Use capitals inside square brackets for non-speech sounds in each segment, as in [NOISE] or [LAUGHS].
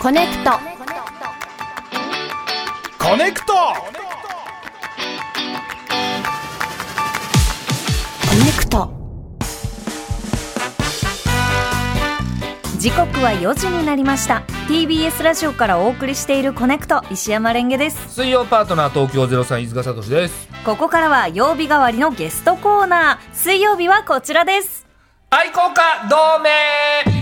コネクト。コネクト。コネクト。時刻は4時になりました。TBS ラジオからお送りしているコネクト石山蓮華です。水曜パートナー東京03飯塚悟志です。ここからは曜日代わりのゲストコーナー。水曜日はこちらです。愛好家同盟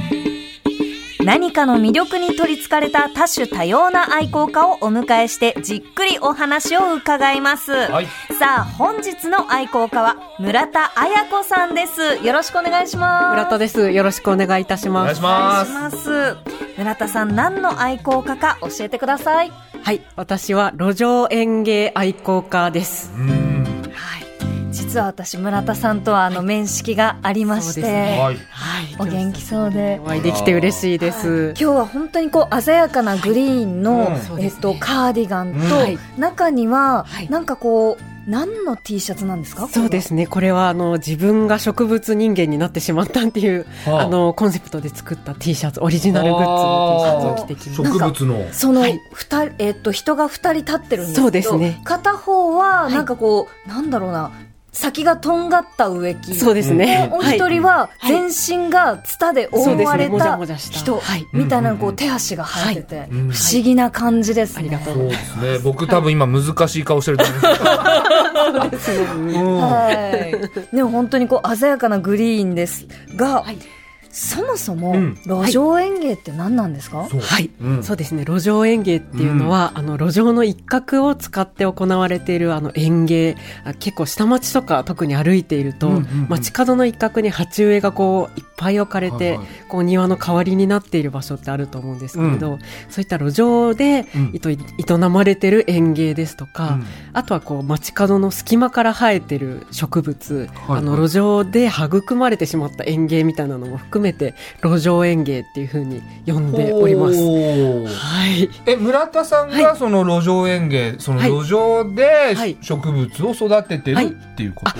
何かの魅力に取りつかれた多種多様な愛好家をお迎えしてじっくりお話を伺います、はいさあ本日の愛好家は村田彩子さんですよろしくお願いします村田です。よろしくお願いいたしお願いします。お願いしまます村田さん何の愛好家か教えてくださいはい。私は路上園芸愛好家です。すうんはい実は私村田さんとはあの面識がありまして、そうですね。はい。はい。お元気そうで。お会いできて嬉しいです。今日は本当にこう鮮やかなグリーンの、うん。えっと、カーディガンと、うん。はい。中には、はい。なんかこう何の T シャツなんですか？そうですね。これは、あの、自分が植物人間になってしまったっていう、はあ。あの、コンセプトで作った T シャツ、オリジナルグッズの T シャツを着てきま植した。物の。その、はい。二人えっと人が二人立ってるんですけどそうですね。片方ははい。なんかこう、なんだろうな先がとんがった植木。そうですね。もう一人ははい。全身がツタで覆われた人。はい。みたいなこうん手足が生えてて。はい不思議な感じですね。ありがとうそうですね。僕多分今難しい顔してると思います。うんはい。でも本当にこう鮮やかなグリーンですが、はいそもそもうん。路上園芸って何なんですか？そう。はい、うん。そうですね。路上園芸っていうのは、あの路上の一角を使って行われているあの園芸。あ結構下町とか特に歩いていると、うんうんうん。街角の一角に鉢植えがこういっぱい置かれて、はいはい。こう庭の代わりになっている場所ってあると思うんですけれど、そういった路上で営まれてる園芸ですとか、うん。あとはこう街角の隙間から生えてる植物、はいあの路上で育まれてしまった園芸みたいなのも含めて路上園芸っていうふうに呼んでおります。はい。え村田さんがその路上園芸そのはい。路上ではい。植物を育ててるはいっていうこと、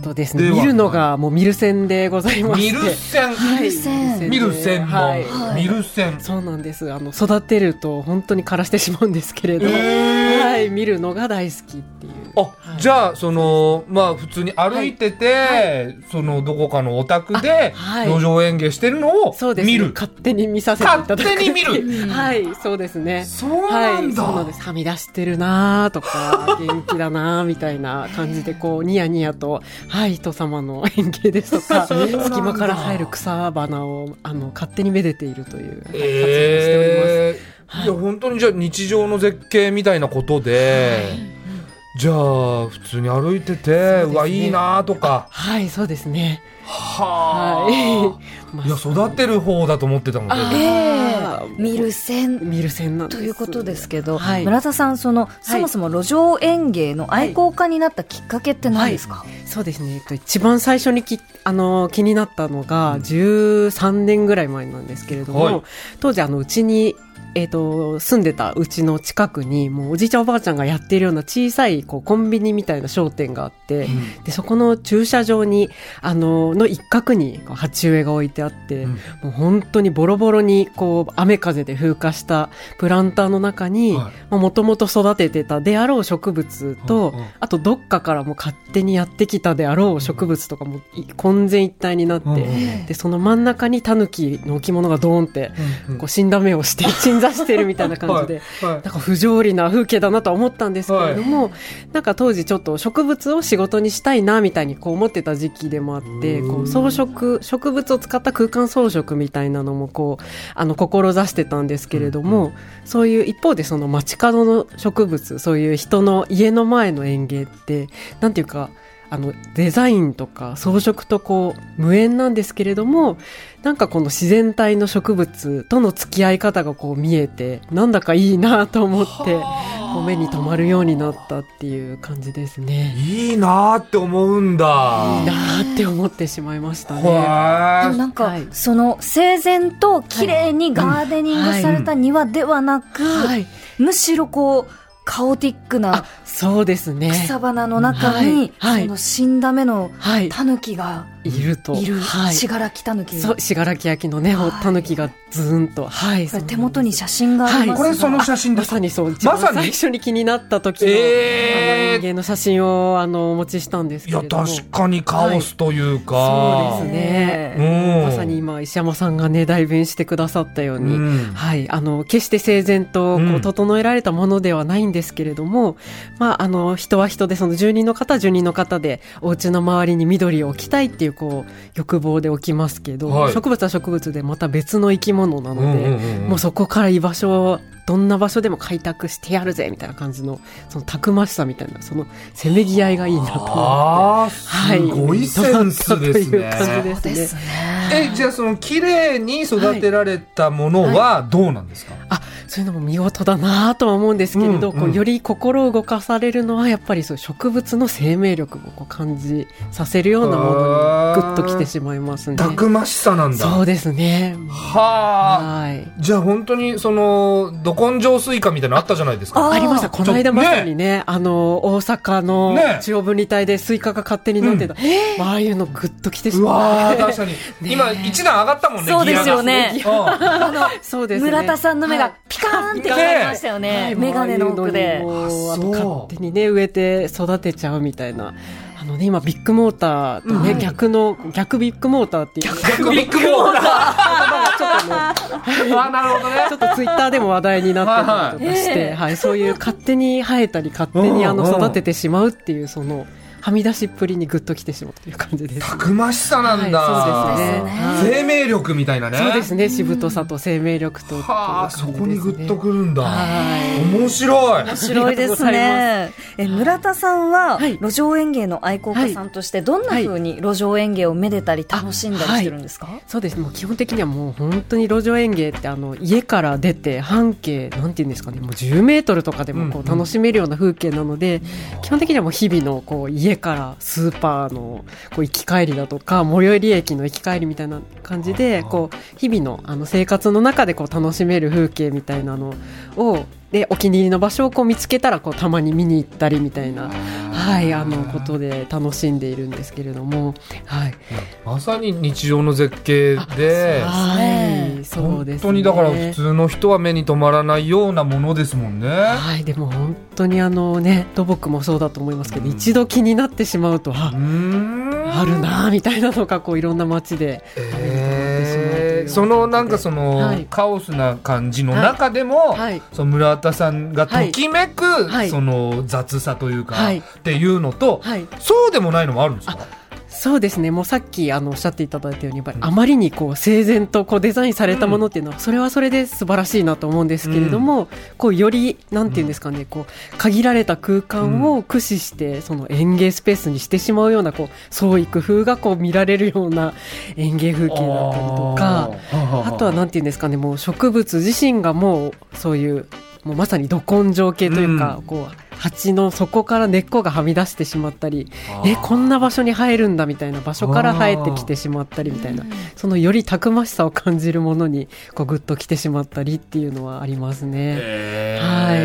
とですね、見るのがもうミル線でございまして。ミル線、はいミル線はい。はい。ミル線。そうなんです。あの、育てると本当に枯らしてしまうんですけれど、えー。はい、見るのが大好きっていう。あ、はい。じゃあそのまあ普通に歩いてて、そのどこかのお宅であはい。路上園芸してるのをそうですね。見る、勝手に見させていただく。勝手に見る。[LAUGHS] はい、そうですね。そうなんはい、だ、そうなんです。はみ出してるなーとか、元気だなーみたいな感じで、こう、ニヤニヤと、はい、人様の園芸ですとか、[LAUGHS] 隙間から生える草花を、あの、勝手にめでているという、はい活動をしております。えー。はいいや本当にじゃあ日常の絶景みたいなことで、じゃあ普通に歩いてて、うね。わいいなとか。はい、そうですね。ははい。[LAUGHS] まあいや育てる方だと思ってたのであえ見る線。見る線なんです。ということですけど、はい。村田さんその、そもそも路上園芸の愛好家になったきっかけって何ですか？そうですね。えっと一番最初にき、あの、気になったのが、13年ぐらい前なんですけれども、はい。当時、あの、うちに、えっ、と、住んでたうちの近くに、もうおじいちゃんおばあちゃんがやっているような小さい、こう、コンビニみたいな商店があって、で、そこの駐車場に、あの、の一角に、鉢植えが置いてあって、うん。もう本当にボロボロに、こう、雨風で風化したプランターの中に、はい。もともと育ててたであろう植物と、うんうん。あとどっかからもう勝手にやってきたであろう植物とかもい混然一体になって、うんうん。で、その真ん中にタヌキの置物がドーンって、うん。こう死んだ目をして [LAUGHS] 鎮座してるみたいな感じで、はいはい。なんか不条理な風景だなとは思ったんですけれども、なんか当時ちょっと植物を仕事にしたいなみたいにこう思ってた時期でもあって、うん。こう装飾、植物を使った空間装飾みたいなのもこう、あの、志してたんですけれども、そういう一方でその街角の植物、そういう人の家の前の園芸って、なんていうか、あの、デザインとか装飾とこう、無縁なんですけれども、なんかこの自然体の植物との付き合い方がこう見えて、なんだかいいなと思って、こう目に留まるようになったっていう感じですね。いいなーって思うんだいいなーって思ってしまいましたね。でもはなんか、はいその整然と綺麗にガーデニングされた庭ではなく、はい。むしろこうカオティックなあ、そうですね。草花の中に、はいはいその死んだ目のはい。タヌキがいると。いる。はい。信楽たぬき。そう、信楽焼のね、はいたぬきがずーんと。はい。これ手元に写真がありますが、これその写真でますさにそう、一まさに？番最初に気になった時の、えーあの人間の写真をあのお持ちしたんですいやけれども。確かにカオスというか、そうですね。うんまさに今石山さんがね代弁してくださったように、うんはいあの決して整然とこうんう整えられたものではないんですけれども、まああの人は人でその住人の方は住人の方でお家の周りに緑を置きたいっていうこう欲望で置きますけど、はい植物は植物でまた別の生き物なので、うんうんうんもうそこから居場所をどんな場所でも開拓してやるぜみたいな感じのそのたくましさみたいなそのせめぎ合いがいいなと思って。はい、ごいセンスですね。という感じですね。えじゃあその綺麗に育てられたものはどうなんですか、あそういうのも見事だなとは思うんですけれど、うんうんこうより心を動かされるのはやっぱりそう植物の生命力をこう感じさせるようなものにグッときてしまいますね。たくましさなんだ。そうですね。はあ。はい。じゃあ本当にそのど根性スイカみたいなのあったじゃないですか。あありました。この間まさにね、あの、大阪のね中央分離帯でスイカが勝手に飲んでた。まあああいうのグッときてしまう。ー確かに、[LAUGHS] 今一段上がったもんね。そうですよね。[LAUGHS] そうですね。村田さんの目がはいピカーンって光りましたよね。メガネの奥で。勝手にね植えて育てちゃうみたいな。あのね今ビッグモーターとね、うん。逆の逆ビッグモーターっていう。逆ビッグモーター。[LAUGHS] [LAUGHS] ちょっとねあなるほどね。ちょっとツイッターでも話題になってたりとかして、はいそういう勝手に生えたり勝手にあの育ててしまうっていうそのはみ出しっぷりにグッときてしまうという感じです。たくましさなんだ。はいそうですねはい生命力みたいなね。そうですね、しぶとさと生命力と。はあ、そこにグッとくくるんだ。はい。面白い。面白いですね。え、村田さんは、はい路上園芸の愛好家さんとして、どんな風に路上園芸をめでたり楽しんだりしてるんですか、そうです。もう基本的にはもう本当に路上園芸ってあの家から出て半径なんていうんですかね、もう10メートルとかでもこうんう楽しめるような風景なので、基本的にはもう日々のこう家からスーパーのこう行き帰りだとか最寄り駅の行き帰りみたいな感じでこう日々のあの生活の中でこう楽しめる風景みたいなのをでお気に入りの場所をこう見つけたらこうたまに見に行ったりみたいな。はい、あのことで楽しんでいるんですけれども、はい、まさに日常の絶景で。はい、そう本です、ね。当にだから普通の人は目に留まらないようなものですもんね。はい、でも本当にあのね、土木もそうだと思いますけど、うん一度気になってしまうと、うあ、あるなあみたいなのがこういろんな街で、えーそのなんかその、はい。カオスな感じの中でも、はい、その村田さんがときめく、はい。その雑さというか、はいっていうのと、はい、そうでもないのもあるんですかそうですね。もうさっきあのおっしゃっていただいたように、やっぱりあまりにこう整然とこうデザインされたものっていうのは、それはそれで素晴らしいなと思うんですけれども、こうよりなんていうんですかね、こう限られた空間を駆使してその園芸スペースにしてしまうようなこう創意工夫がこう見られるような園芸風景だったりとか。あとはなんていうんですかね、もう植物自身がもうそういう、もうまさにど根性系というか、うん。こう、鉢の底から根っこがはみ出してしまったり、え、こんな場所に生えるんだみたいな場所から生えてきてしまったりみたいな、そのよりたくましさを感じるものに、こう、ぐっと来てしまったりっていうのはありますね。えはい。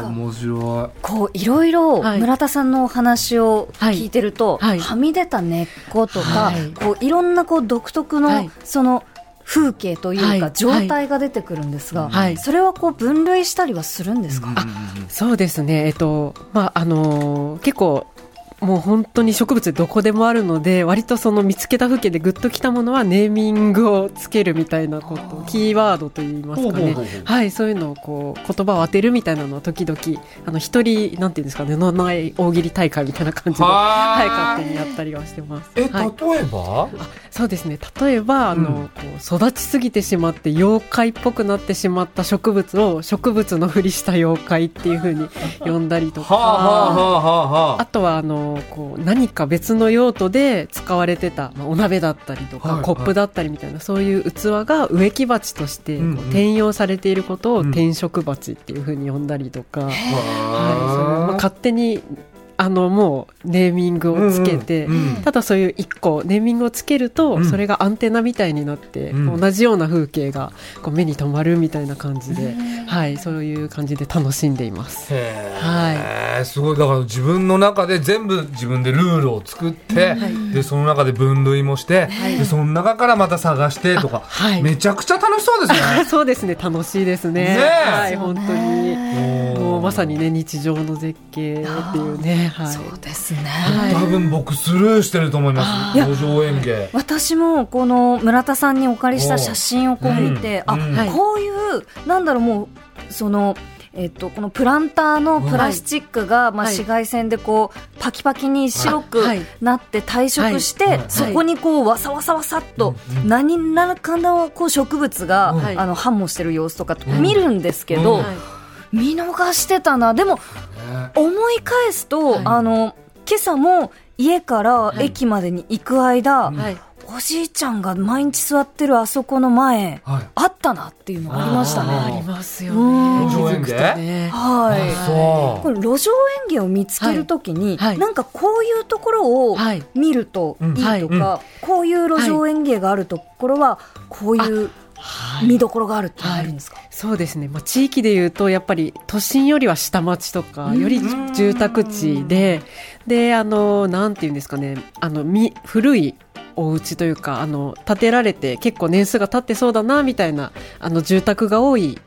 ー、面白こういろいろはい。村田さんのお話を聞いてると、はい。はみ出た根っことか、はい。こういろんなこう独特の、はい。その風景というか、はい状態が出てくるんですが、はい。それはこう分類したりはするんですか、い。そうですね、えっと、まあ、あのー結構、もう本当に植物どこでもあるので、割とその見つけた風景でグッときたものはネーミングをつけるみたいなこと、キーワードといいますかね。はい、そういうのをこう、言葉を当てるみたいなのは時々、あの、一人、なんていうんですかね、のない大喜利大会みたいな感じで、はい、勝手にやったりはしてます。え、はい例えば？そうですね。例えば、あの、うんこう育ちすぎてしまって妖怪っぽくなってしまった植物を植物のふりした妖怪っていう風に呼んだりとか。あとはあのこう何か別の用途で使われてた、まあ、お鍋だったりとか、はいコップだったりみたいなそういう器が植木鉢として転用されていることをうん。転植鉢っていうふうに呼んだりとか、はいあ。そういうまあ、勝手にあのもうネーミングをつけて、うんうんうん。ただそういう一個ネーミングをつけると、うん。それがアンテナみたいになって、うん。同じような風景がこう目に留まるみたいな感じで、はい、そういう感じで楽しんでいます。へー。すごい。だから自分の中で全部自分でルールを作って、でその中で分類もして、でその中からまた探してとか、はい。めちゃくちゃ楽しそうですね。[LAUGHS] そうですね楽しいですね。ねえ。はい本当に。もうまさにね日常の絶景っていうねはい。そうですね。はい。多分僕スルーしてると思います。路上園芸。私もこの村田さんにお借りした写真をこう見て、あ、うん。うん。はいこういうなんだろうもうその。えっと、このプランターのプラスチックが、まあ、はい。紫外線でこうパキパキに白くはい。なって退色して、はい。そこにこうわさわさわさっと何らかのこう植物が、はい。あの繁茂してる様子とかうん。見るんですけど、うん。はい見逃してたな。でもね。思い返すと、はい。あの今朝も家から駅までに行く間、うんはい。おじいちゃんが毎日座ってるあそこの前、はい。あったなっていうのがありましたああね。りますようん。ね。路上園芸？気づくとねはい。これ路上園芸を見つけるときに、はい。はい。なんかこういうところをはい。見るといいとか、こういう路上園芸があるところはこういうはい見どころがあるってあるんですか、そうですね、まあ、地域でいうとやっぱり都心よりは下町とかより住宅地でであのなんていうんですかね。あのみ古いお家というかあの建てられて結構年数が経ってそうだなみたいなあの住宅が多い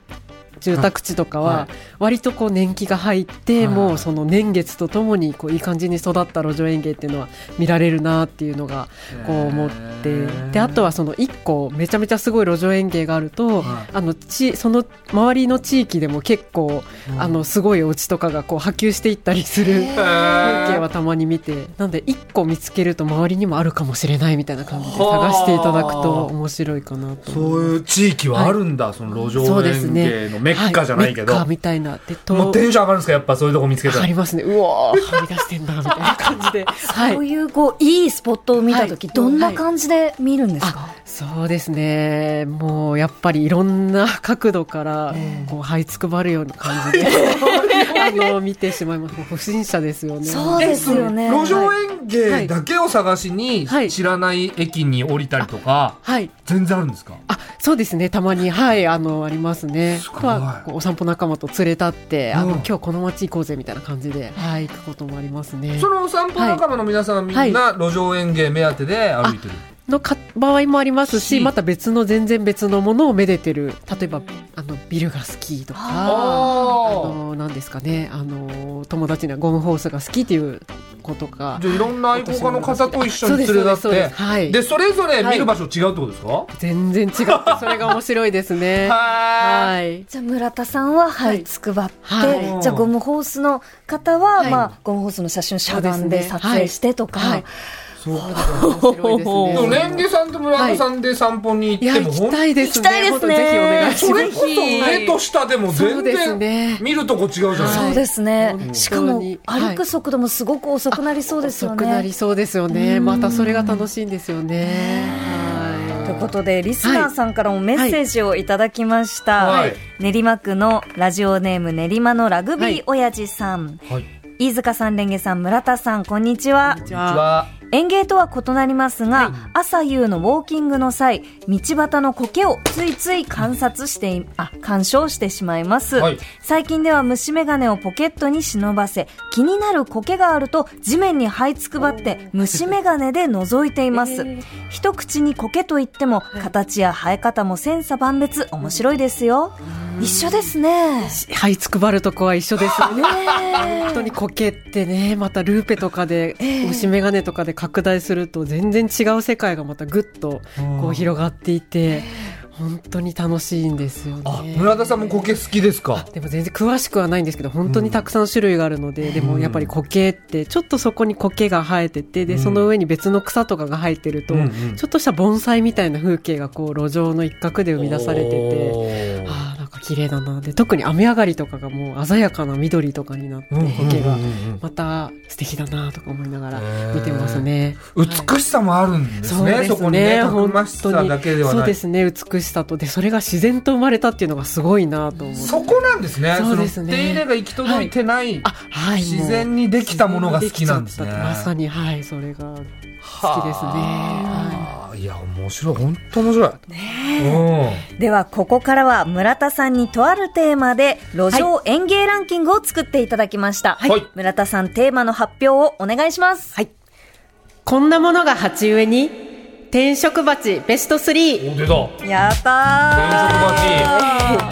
住宅地とかは割とこう年季が入って、はい。もうその年月とともにこういい感じに育った路上園芸っていうのは見られるなっていうのがこう思って。であとはその一個めちゃめちゃすごい路上園芸があると、はい。あのちその周りの地域でも結構、うん。あのすごいお家とかがこう波及していったりする風景はたまに見てなんで一個見つけると周りにもあるかもしれないみたいな感じで探していただくと面白いかなとそういう地域はあるんだ、その路上園ね。芸のメッカじゃないけど。はメッカみたいな。もうテンション上がるんですか？やっぱそういうとこ見つけたら。ありますね。うわーはみ出してんだみたいな感じで。は [LAUGHS] そういうこういいスポットを見たとき、はいどんな感じで見るんですか、そうですね。もうやっぱりいろんな角度からこう這いつくばるような感じで [LAUGHS] あの見てしまいます。不審者ですよね。そうですよね。路上園芸だけを探しにはい。知らない駅に降りたりとか、はい。全然あるんですか？あそうですね。たまにはいあのありますね。すごいお散歩仲間と連れ立って、あのうん。今日この街行こうぜみたいな感じで、はい行くこともありますね。そのお散歩仲間の皆さんはみんな路上園芸目当てで歩いてる、のか場合もありますしし。また別の全然別のものをめでてる。例えばあのビルが好きとかああのなんですかねあの友達にはゴムホースが好きっていう子とか。じゃあいろんな愛好家の方と一緒に連れ立って。はい。でそれぞれ見る場所違うってことですか、全然違ってそれが面白いですね。[LAUGHS] ははい。じゃあ村田さんははいつくばって、はい。じゃあゴムホースの方は、はい。まあ、ゴムホースの写真をしゃがんで撮影してとか、はいそうか面レンゲさんと村田さんで散歩に行行っても行きたいですね。本当にぜひお願いしますそれこそ上と下でも全然見るとこ違うじゃない。そうですね、しかもはい歩く速度もすごく遅くなりそうですよね。遅くなりそうですよね。またそれが楽しいんですよね。はい。ということでリスナーさんからもメッセージをいただきました、はい。練馬区のラジオネーム練馬のラグビー親父さん、はい。飯塚さん、レンゲさん、村田さん、こんにちは。こんにちは園芸とは異なりますが、朝夕のウォーキングの際、道端の苔をついつい観察してい、あ、鑑賞してしまいます。はい最近では虫眼鏡をポケットに忍ばせ、気になる苔があると地面に這いつくばって虫眼鏡で覗いています。[LAUGHS] 一口に苔といっても、形や生え方も千差万別、面白いですよ。一緒ですね。はいつくばるとこは一緒ですよね。ね本当に苔ってねまたルーペとかで、虫眼鏡とかで拡大すると全然違う世界がまたぐっとこう広がっていて本当に楽しいんですよあね。村田さんも苔好きですか？でも全然詳しくはないんですけど本当にたくさん種類があるので、でもやっぱり苔ってちょっとそこに苔が生えててで、うん。その上に別の草とかが生えてると、うんうん。ちょっとした盆栽みたいな風景がこう路上の一角で生み出されてて綺麗だな。で特に雨上がりとかがもう鮮やかな緑とかになって苔がうんまた素敵だなとか思いながら見てますね。美しさもあるんですね、そうですそこにね、たく本ましさ当にだけではない。そうですね。美しさとでそれが自然と生まれたっていうのがすごいなと思そこなんですね。そうですね。の手入れが行き届いてない、あはい。自然にできたものが好きなんですね。まさにはい。それが好きですね。ははい。いや、面白い。本当面白い。うん。では、ここからは村田さんにとあるテーマで路上園芸ランキングを作っていただきました。はい村田さん、テーマの発表をお願いします。はいこんなものが鉢植えに転職鉢ベスト3お、出た。やったー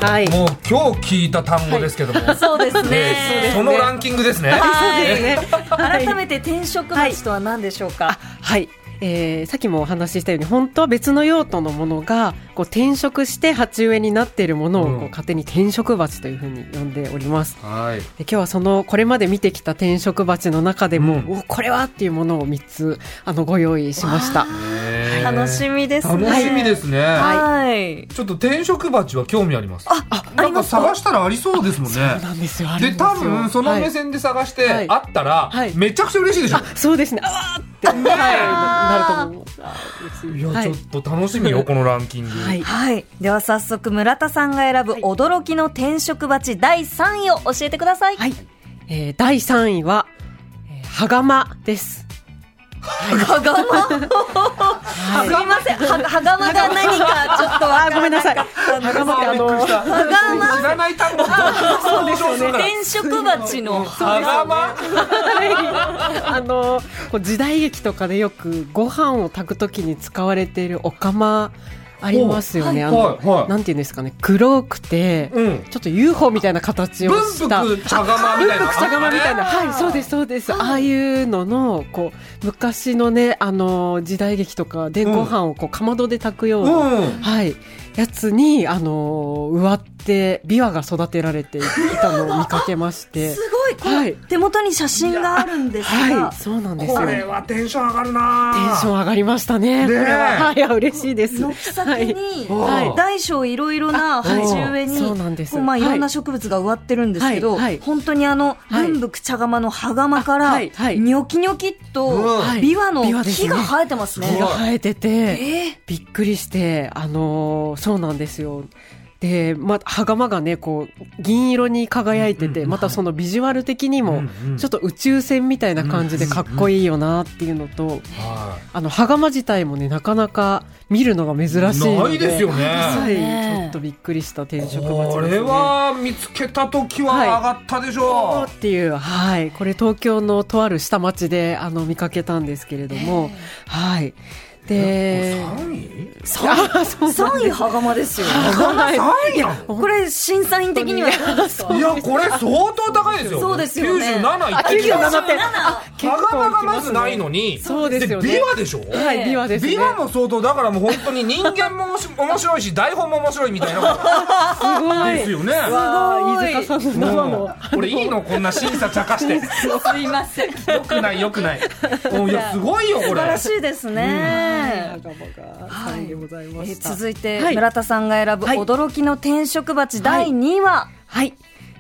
はいもう今日聞いた単語ですけども。そうですね。えーそのランキングですね。はいそうですね改めて転職鉢とは何でしょうか、はい、えーさっきもお話ししたように本当は別の用途のものがこう転職して鉢植えになっているものをこううん勝手に転職鉢というふうに呼んでおります。はい。で今日はそのこれまで見てきた転職鉢の中でも、うんおこれはっていうものを3つあのご用意しました。えー楽しみですね。楽しみですね。はい。ちょっと転職鉢は興味あります。あ、あなんか探したらありそうですもんね。そうなんですよ。で、ですよ多分その目はい線で探して、はいあったら、はいめちゃくちゃ嬉しいでしょ？そうですね。あわーって、はい、ななると思いますあー。嬉しいや、はいちょっと楽しみよ、このランキング。はい。はい。では早速、村田さんが選ぶ驚きの転職鉢第3位を教えてください。はい。えー第3位は、えー、はがまです。はがま、[LAUGHS] すいません。は、はがまが何かちょっとわからあーごめんなさい。はがまってあの、はがま知らない単語。そうですよね。転職鉢の。はがまあの時代劇とかでよくご飯を炊くときに使われているお釜ありますよね。おあの、はいはいなんていうんですかね、黒くて、うん。ちょっと UFO みたいな形を文した。福茶釜みたいな。茶釜みたいな。あはい、そうです、そうです。ああいうのの、こう、昔のね、あの、時代劇とかでうんご飯をこう、かまどで炊くような、うん。はい、やつに、あの、植わって、琵琶が育てられていたのを見かけましてす。[LAUGHS] ごい、こはい。の手元に写真があるんですが、はい、そうなんですよ。これはテンション上がるなテンション上がりましたね。ねは。はい、嬉しいです。軒先に、はい。大小いろいろな鉢植えに、そう。なんです。まあ、い。ろんなはい植物が植わってるんですけど、はい。はい。本当にあの、はい。文福茶釜の葉釜から、あはい。はい。ニョキニョキっと、ビワの木が生えてますね。木が生えてて、えー。びっくりして、あのーそうなんですよ。で、ま、はがまがね、こう、銀色に輝いてて、うんまたそのビジュアル的にも、ちょっと宇宙船みたいな感じでかっこいいよなっていうのと、はあの、はがま自体もね、なかなか見るのが珍しいので。ないですよねはい、ねちょっとびっくりした転職鉢です、ね。これは見つけた時は上がったでしょう。っていう、はい。これ東京のとある下町で、あの、見かけたんですけれども、はい。で、三位あそう3位羽釜ですよ。はい三位やんこれ審査員的にはいや、これ相当高いですよ。そうですよね97いあ、ってる97点。羽釜がまずないのに、そうですよねビワでしょ？はい、ビワですね。ビワも相当、だからもう本当に人間も面白面白いし、台本も面白いみたいなすごい。ですよね。わあ、飯塚さんの生もの。うこれいいの？こんな審査茶化して。すいません。素よくないよくない。も [LAUGHS] ういや、すごいよ、これ。晴らしいですね。仲間が3位でござい。続いて、はい。村田さんが選ぶはい。驚きの転職鉢第2位は、はい。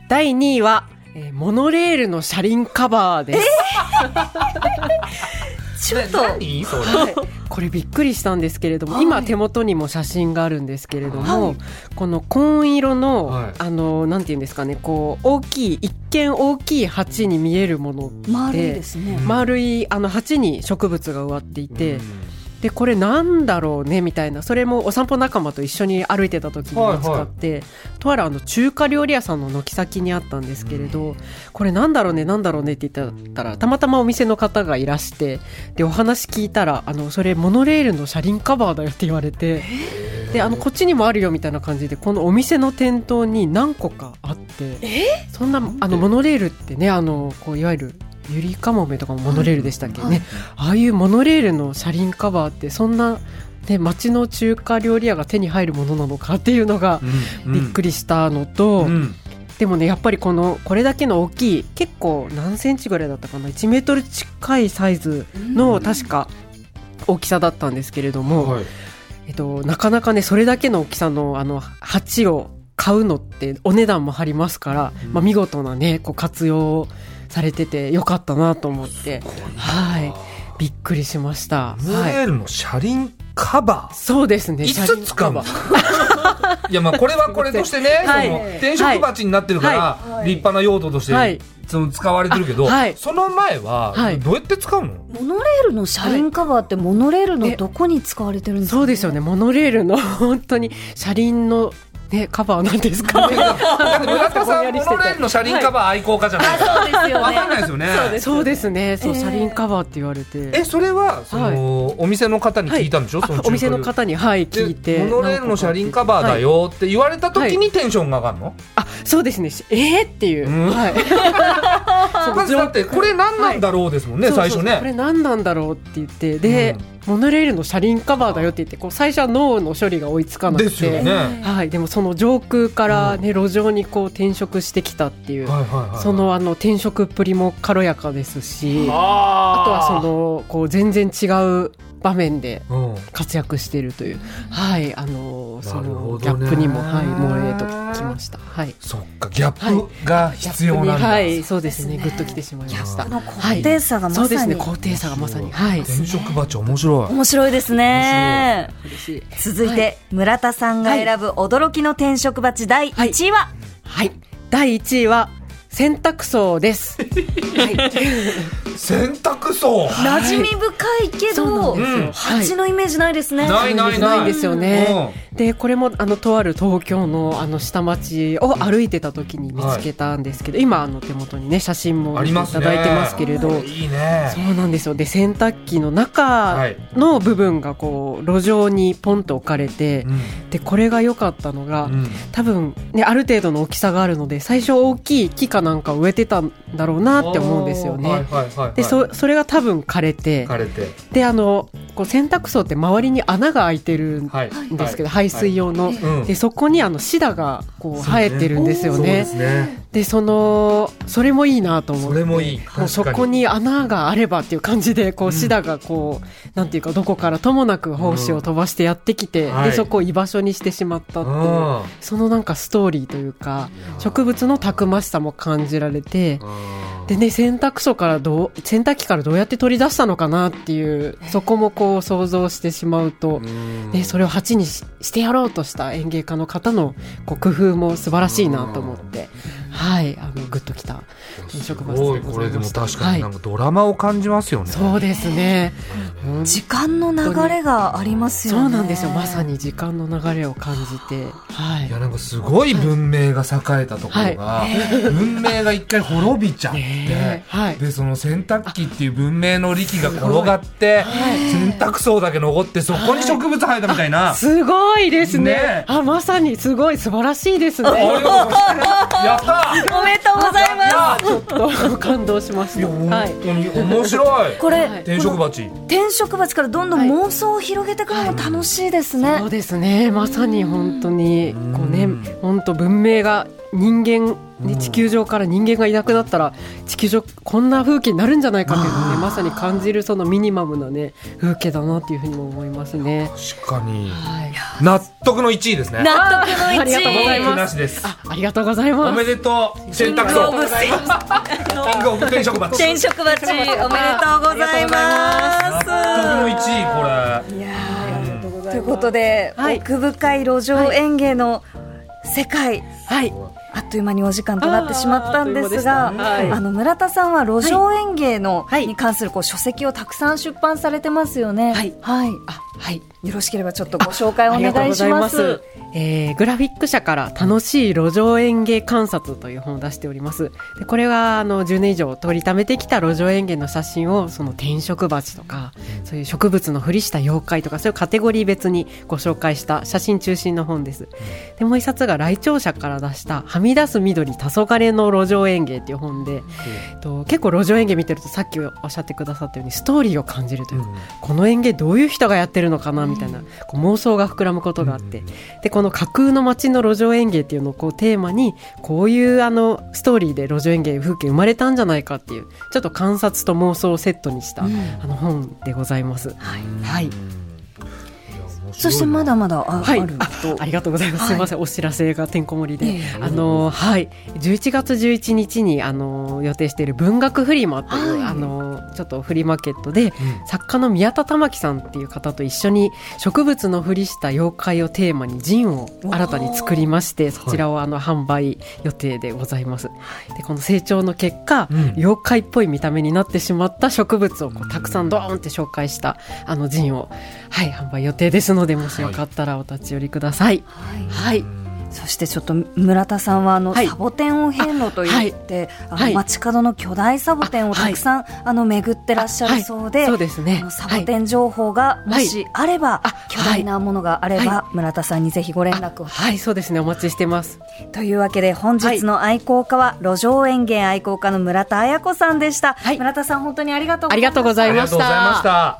第2位は、えーモノレールの車輪カバーです。[LAUGHS] ちょっと、何？それ。これびっくりしたんですけれども、今手元にも写真があるんですけれども、この紺色の、はい。あの、なんていうんですかね、こう、大きい、一見大きい鉢に見えるものって、丸いですね。丸い、あの、鉢に植物が植わっていて、で、これなんだろうね、みたいな。それもお散歩仲間と一緒に歩いてた時に見つかって、とあるあの、中華料理屋さんの軒先にあったんですけれど、これなんだろうね、なんだろうねって言ったら、たまたまお店の方がいらして、で、お話聞いたら、あの、それモノレールの車輪カバーだよって言われて、で、あの、こっちにもあるよみたいな感じで、このお店の店頭に何個かあって、そんな、あの、モノレールってね、あの、こう、いわゆる、ゆりかもめとかもモノレールでしたっけ？ね、ああいうモノレールの車輪カバーってそんな、ね、町の中華料理屋が手に入るものなのかっていうのがびっくり。りしたのと、うん。でもねやっぱりこのこれだけの大きい結構何センチぐらいだったかな？1メートル近いサイズの確か大きさだったんですけれども、はい。えっと、なかなかねそれだけの大きさのあの鉢を買うのってお値段も張りますから、まあ、見事なねこう活用されててよかったなと思って。はい。びっくりしました、モノはい、レールの車輪カバー、そうですね。い車輪つ使うの？カバーいやまあこれはこれとしてね、[LAUGHS] はい。その転職鉢になってるから、はい。立派な用途として、はい。その使われてるけど、あはい。その前ははい。どうやって使うの、モノレールの車輪カバーってモノレールのどこに使われてるんですか、そうですよね。モノレールの本当に車輪の、ね、カバーなんですか？ね。だって村田さんモノレールの車輪カバー愛好家じゃない、そうですよわかんないですよね。そうですね。そう、えー。車輪カバーって言われて。えそれはその、お店の方に聞いたんでしょ、あそのお店の方にはいで聞いて。モノレールの車輪カバーだよって言われた時にテンションが上がるの、あそうですね。えー、っていう、うん。はい。[LAUGHS] まずだってこれ何なんだろうですもんね、そうそう最初ね。これ何なんだろうって言って。で、モノレールの車輪カバーだよって言ってこう最初は脳の処理が追いつかなくて。ね、はい、でもその上空から、ね路上にこう転職してきたっていう、はいはいはいそのあの転職っぷりも軽やかですしああとはそのこう全然違う場面で活躍しているという、はい、あのそのギャップにも、はい、漏れと。はい。そっかギャップが必要なんだ、ギャップにはい、そうですね。グッときてしまいました。この高低差がまさに、そうですね。高低差がまさに、はい。転職鉢面白い面白いですね。嬉しい。続いて、村田さんが選ぶ驚きの転職鉢第1位は、はい。第1位は洗濯槽です。はい。洗濯槽。馴染み深いけど、はい鉢のイメージないですね。ないないない。んですよね。でこれもあのとある東京のあの下町を歩いてた時に見つけたんですけど、今あの手元にね写真もありますね。いただいてますけれど、いいね。そうなんですよ。で洗濯機の中い。の部分がこう路上にポンと置かれて、うん。でこれが良かったのが、うん。多分ねある程度の大きさがあるので最初大きい木かなんかを植えてたんだろうなって思うんですよね。はいはいはいはいでそそれが多分枯れて枯れて。であのこう洗濯槽って周りに穴が開いてるんはいですけど、はい。排水用の、うん。でそこにあのシダがこう生えてるんですよそうでね。でそのそれもいいなと思って。それもいい。もうそこに穴があればっていう感じでこう、シダがこうなんていうかどこからともなく胞子を飛ばしてやってきて、はい。でそこを居場所にしてしまったっていう、うん。そのなんかストーリーというか植物のたくましさも感じられて。でね、洗濯槽からどう、洗濯機からどうやって取り出したのかなっていう、そこもこう想像してしまうと、ね、それを鉢にししてやろうとした園芸家の方のこう工夫も素晴らしいなと思って、はい、あの、グッときた。すバスでごいこれござい。ました。でも確かになはんかドラマを感じますよね。い、そうですね。うん。時間の流れがありますよね。そうなんですよ。まさに時間の流れを感じて、はい。いや。なんかすごい文明が栄えたところが、文明が一回滅びちゃって、ねはい。でその洗濯機っていう文明の力が転がって、洗濯槽だけ残ってそこに植物生えたみたいな、すごいですね。ねあ、まさにすごい素晴らしいですね。やったおめでとうございます。ちょっと感動しましいやた。はい。本当に面白いこれ、はい転職鉢転職鉢からどんどん妄想を広げていくのも楽しいですね。そうですね。まさに本当にこうねうん、本当文明が人間ね地球上から人間がいなくなったら地球上こんな風景になるんじゃないかっていうのをねまさに感じるそのミニマムなね風景だなっていうふうにも思いますね。確かに。はい。納得の1位ですね。納得の1位。ありがとうございます。なしです。あ、ありがとうございおます。めでとう。洗濯槽キングオブ転職鉢転職鉢おめでとうございます。納得の1位これ。いやー。ということで、はい。奥深い路上園芸の世界、はい。あっという間にお時間となってしまったんですが、ああーあっという間でしたはいの村田さんは路上園芸の、はいに関するこう書籍をたくさん出版されてますよね。はいはい。あ、はい。よろしければちょっとご紹介おありがとう願いしまますす。。えーグラフィック社から楽しい路上園芸観察という本を出しております。でこれはあの10年以上取りためてきた路上園芸の写真をその転職鉢とか、そういう植物のふりした妖怪とかそういうカテゴリー別にご紹介した写真中心の本です。でもう一冊が来庁社から出したはみ出す緑黄昏の路上園芸っていう本で、えっと結構路上園芸見てるとさっきおっしゃってくださったようにストーリーを感じるというか、この園芸どういう人がやってるのかなみたいな、こう妄想が膨らむことがあって、でこの架空の街の路上園芸っていうのをこうテーマにこういうあのストーリーで路上園芸風景生まれたんじゃないかっていうちょっと観察と妄想をセットにした、あの本でございます。はい、面そしてまだまだあ,、はい、あるあと。ありがとうございます。はい。すみません、お知らせがてんこ盛りで、ええ。あのはい、11月11日にあの予定している文学フリマという、はいあのちょっとフリーマーケットで、うん。作家の宮田玉樹さんっていう方と一緒に植物のふりした妖怪をテーマにジンを新たに作りまして、そちらをあの販売予定でございます。でこの成長の結果、うん。妖怪っぽい見た目になってしまった植物をこうたくさんドーンって紹介したあのジンをはい販売予定ですのでもしよかったらお立ち寄りください。はいはい。そしてちょっと村田さんはあの、はいサボテンを遍路と言ってあ、はいの街角の巨大サボテンをたくさんあ,、の巡ってらっしゃるそうで、そうですね。サボテン情報がもしあれば、あ巨大なものがあれば、は村田さんにぜひご連絡を。はい、そうですね。お待ちしてます。というわけで本日の愛好家は、路上園芸愛好家の村田彩子さんでした、はい村田さん本当にありがとうありがとうございました。